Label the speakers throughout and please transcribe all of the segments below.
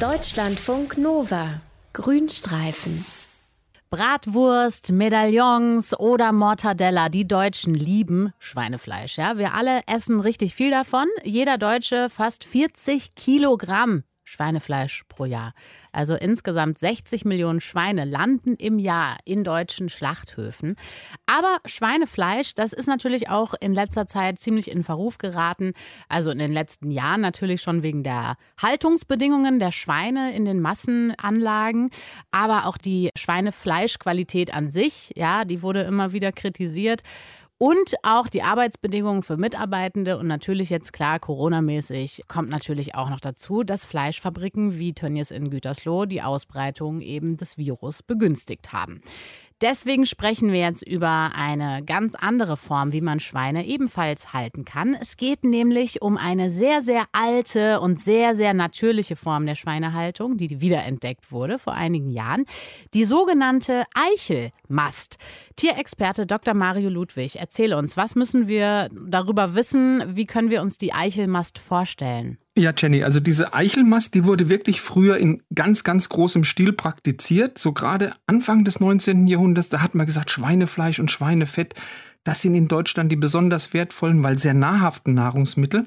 Speaker 1: Deutschlandfunk Nova. Grünstreifen.
Speaker 2: Bratwurst, Medaillons oder Mortadella. Die Deutschen lieben Schweinefleisch. Ja, wir alle essen richtig viel davon. Jeder Deutsche fast 40 Kilogramm. Schweinefleisch pro Jahr. Also insgesamt 60 Millionen Schweine landen im Jahr in deutschen Schlachthöfen. Aber Schweinefleisch, das ist natürlich auch in letzter Zeit ziemlich in Verruf geraten. Also in den letzten Jahren natürlich schon wegen der Haltungsbedingungen der Schweine in den Massenanlagen. Aber auch die Schweinefleischqualität an sich, ja, die wurde immer wieder kritisiert und auch die Arbeitsbedingungen für Mitarbeitende und natürlich jetzt klar Corona-mäßig kommt natürlich auch noch dazu, dass Fleischfabriken wie Tönnies in Gütersloh die Ausbreitung eben des Virus begünstigt haben. Deswegen sprechen wir jetzt über eine ganz andere Form, wie man Schweine ebenfalls halten kann. Es geht nämlich um eine sehr, sehr alte und sehr, sehr natürliche Form der Schweinehaltung, die wiederentdeckt wurde vor einigen Jahren. Die sogenannte Eichelmast. Tierexperte Dr. Mario Ludwig, erzähle uns, was müssen wir darüber wissen? Wie können wir uns die Eichelmast vorstellen?
Speaker 3: Ja, Jenny, also diese Eichelmast, die wurde wirklich früher in ganz, ganz großem Stil praktiziert. So gerade Anfang des 19. Jahrhunderts, da hat man gesagt, Schweinefleisch und Schweinefett, das sind in Deutschland die besonders wertvollen, weil sehr nahrhaften Nahrungsmittel.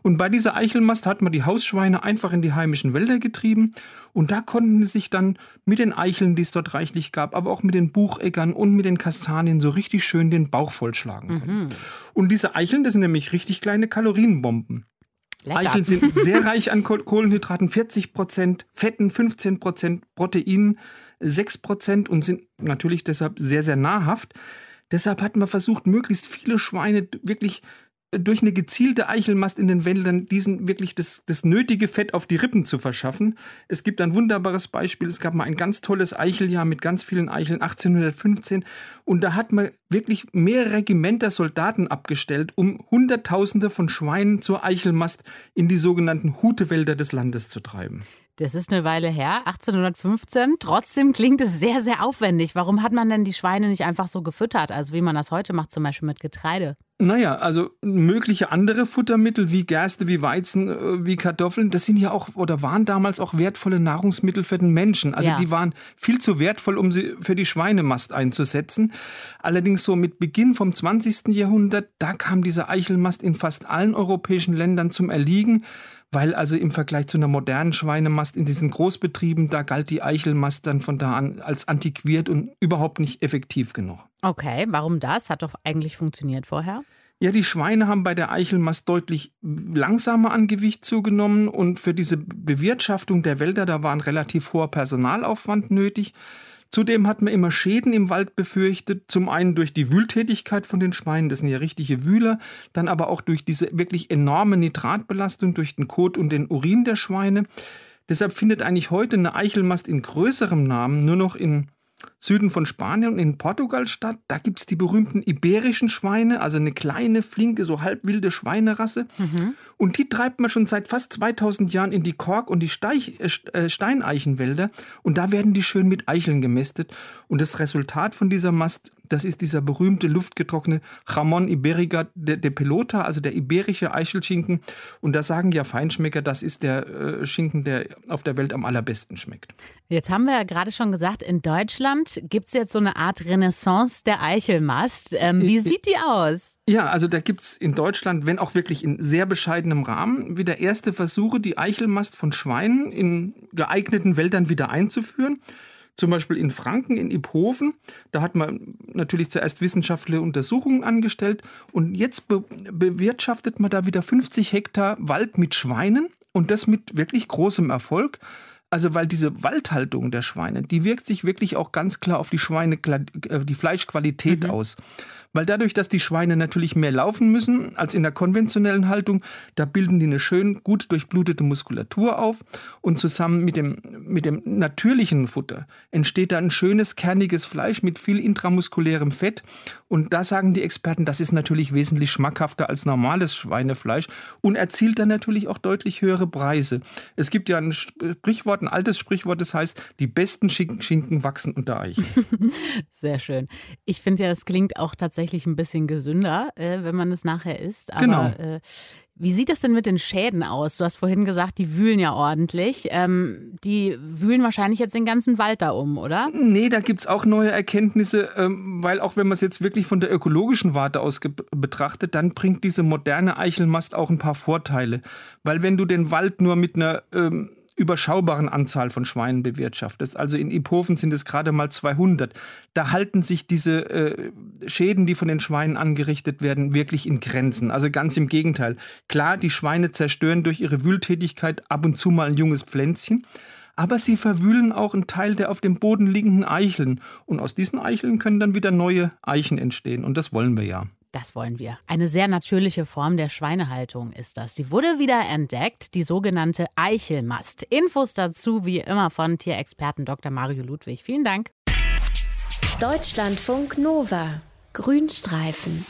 Speaker 3: Und bei dieser Eichelmast hat man die Hausschweine einfach in die heimischen Wälder getrieben. Und da konnten sie sich dann mit den Eicheln, die es dort reichlich gab, aber auch mit den Bucheggern und mit den Kastanien so richtig schön den Bauch vollschlagen können. Mhm. Und diese Eicheln, das sind nämlich richtig kleine Kalorienbomben. Lecker. Eicheln sind sehr reich an Kohlenhydraten, 40 Prozent, Fetten 15 Prozent, Proteinen 6 Prozent und sind natürlich deshalb sehr, sehr nahrhaft. Deshalb hat man versucht, möglichst viele Schweine wirklich durch eine gezielte Eichelmast in den Wäldern diesen wirklich das, das nötige Fett auf die Rippen zu verschaffen. Es gibt ein wunderbares Beispiel. Es gab mal ein ganz tolles Eicheljahr mit ganz vielen Eicheln 1815 und da hat man wirklich mehrere Regimenter Soldaten abgestellt, um Hunderttausende von Schweinen zur Eichelmast in die sogenannten Hutewälder des Landes zu treiben.
Speaker 2: Das ist eine Weile her, 1815. Trotzdem klingt es sehr, sehr aufwendig. Warum hat man denn die Schweine nicht einfach so gefüttert, also wie man das heute macht, zum Beispiel mit Getreide?
Speaker 3: Naja, also mögliche andere Futtermittel wie Gerste, wie Weizen, äh, wie Kartoffeln, das sind ja auch oder waren damals auch wertvolle Nahrungsmittel für den Menschen. Also ja. die waren viel zu wertvoll, um sie für die Schweinemast einzusetzen. Allerdings so mit Beginn vom 20. Jahrhundert, da kam diese Eichelmast in fast allen europäischen Ländern zum Erliegen weil also im Vergleich zu einer modernen Schweinemast in diesen Großbetrieben, da galt die Eichelmast dann von da an als antiquiert und überhaupt nicht effektiv genug.
Speaker 2: Okay, warum das? Hat doch eigentlich funktioniert vorher?
Speaker 3: Ja, die Schweine haben bei der Eichelmast deutlich langsamer an Gewicht zugenommen und für diese Bewirtschaftung der Wälder, da war ein relativ hoher Personalaufwand nötig. Zudem hat man immer Schäden im Wald befürchtet, zum einen durch die Wühltätigkeit von den Schweinen, das sind ja richtige Wühler, dann aber auch durch diese wirklich enorme Nitratbelastung durch den Kot und den Urin der Schweine. Deshalb findet eigentlich heute eine Eichelmast in größerem Namen nur noch in Süden von Spanien und in Portugal statt. Da gibt es die berühmten iberischen Schweine, also eine kleine, flinke, so halbwilde Schweinerasse. Mhm. Und die treibt man schon seit fast 2000 Jahren in die Kork- und die Steich, äh, äh, Steineichenwälder. Und da werden die schön mit Eicheln gemästet. Und das Resultat von dieser Mast das ist dieser berühmte luftgetrocknete Jamon Iberica de, de, Pelota, also der iberische Eichelschinken. Und da sagen ja Feinschmecker, das ist der äh, Schinken, der auf der Welt am allerbesten schmeckt.
Speaker 2: Jetzt haben wir ja gerade schon gesagt, in Deutschland gibt es jetzt so eine Art Renaissance der Eichelmast. Ähm, wie sieht die aus?
Speaker 3: Ja, also da gibt es in Deutschland, wenn auch wirklich in sehr bescheidenem Rahmen, wieder erste Versuche, die Eichelmast von Schweinen in geeigneten Wäldern wieder einzuführen. Zum Beispiel in Franken, in Iphofen, da hat man natürlich zuerst wissenschaftliche Untersuchungen angestellt und jetzt be bewirtschaftet man da wieder 50 Hektar Wald mit Schweinen und das mit wirklich großem Erfolg. Also weil diese Waldhaltung der Schweine, die wirkt sich wirklich auch ganz klar auf die Schweine, äh, die Fleischqualität mhm. aus. Weil dadurch, dass die Schweine natürlich mehr laufen müssen als in der konventionellen Haltung, da bilden die eine schön gut durchblutete Muskulatur auf und zusammen mit dem, mit dem natürlichen Futter entsteht da ein schönes, kerniges Fleisch mit viel intramuskulärem Fett. Und da sagen die Experten, das ist natürlich wesentlich schmackhafter als normales Schweinefleisch und erzielt dann natürlich auch deutlich höhere Preise. Es gibt ja ein Sprichwort, ein altes Sprichwort, das heißt, die besten Schinken wachsen unter Eichen.
Speaker 2: Sehr schön. Ich finde ja, es klingt auch tatsächlich tatsächlich ein bisschen gesünder, äh, wenn man es nachher isst. Aber,
Speaker 3: Genau.
Speaker 2: Äh, wie sieht das denn mit den Schäden aus? Du hast vorhin gesagt, die wühlen ja ordentlich. Ähm, die wühlen wahrscheinlich jetzt den ganzen Wald da um, oder?
Speaker 3: Nee, da gibt's auch neue Erkenntnisse, ähm, weil auch wenn man es jetzt wirklich von der ökologischen Warte aus betrachtet, dann bringt diese moderne Eichelmast auch ein paar Vorteile. Weil wenn du den Wald nur mit einer ähm, überschaubaren Anzahl von Schweinen bewirtschaftest, also in Iphofen sind es gerade mal 200, da halten sich diese äh, Schäden, die von den Schweinen angerichtet werden, wirklich in Grenzen. Also ganz im Gegenteil. Klar, die Schweine zerstören durch ihre Wühltätigkeit ab und zu mal ein junges Pflänzchen, aber sie verwühlen auch einen Teil der auf dem Boden liegenden Eicheln. Und aus diesen Eicheln können dann wieder neue Eichen entstehen. Und das wollen wir ja.
Speaker 2: Das wollen wir. Eine sehr natürliche Form der Schweinehaltung ist das. Die wurde wieder entdeckt, die sogenannte Eichelmast. Infos dazu wie immer von Tierexperten Dr. Mario Ludwig. Vielen Dank.
Speaker 1: Deutschlandfunk Nova. Grünstreifen.